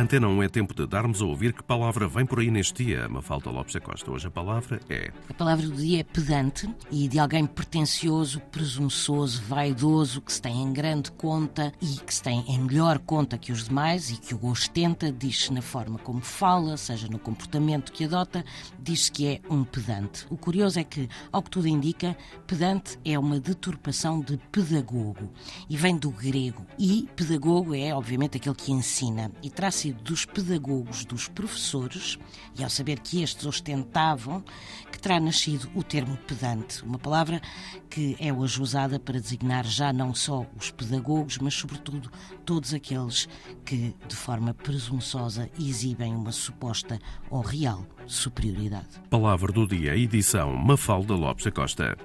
Antena 1 é tempo de darmos a ouvir que palavra vem por aí neste dia. Mafalda Lopes da Costa. Hoje a palavra é. A palavra do dia é pedante e de alguém pretencioso, presunçoso, vaidoso, que se tem em grande conta e que se tem em melhor conta que os demais e que o ostenta, diz-se na forma como fala, seja no comportamento que adota, diz-se que é um pedante. O curioso é que, ao que tudo indica, pedante é uma deturpação de pedagogo e vem do grego. E pedagogo é, obviamente, aquele que ensina e terá dos pedagogos, dos professores, e ao saber que estes ostentavam, que terá nascido o termo pedante, uma palavra que é hoje usada para designar já não só os pedagogos, mas sobretudo todos aqueles que, de forma presunçosa, exibem uma suposta ou real superioridade. Palavra do dia, edição Mafalda Lopes da Costa.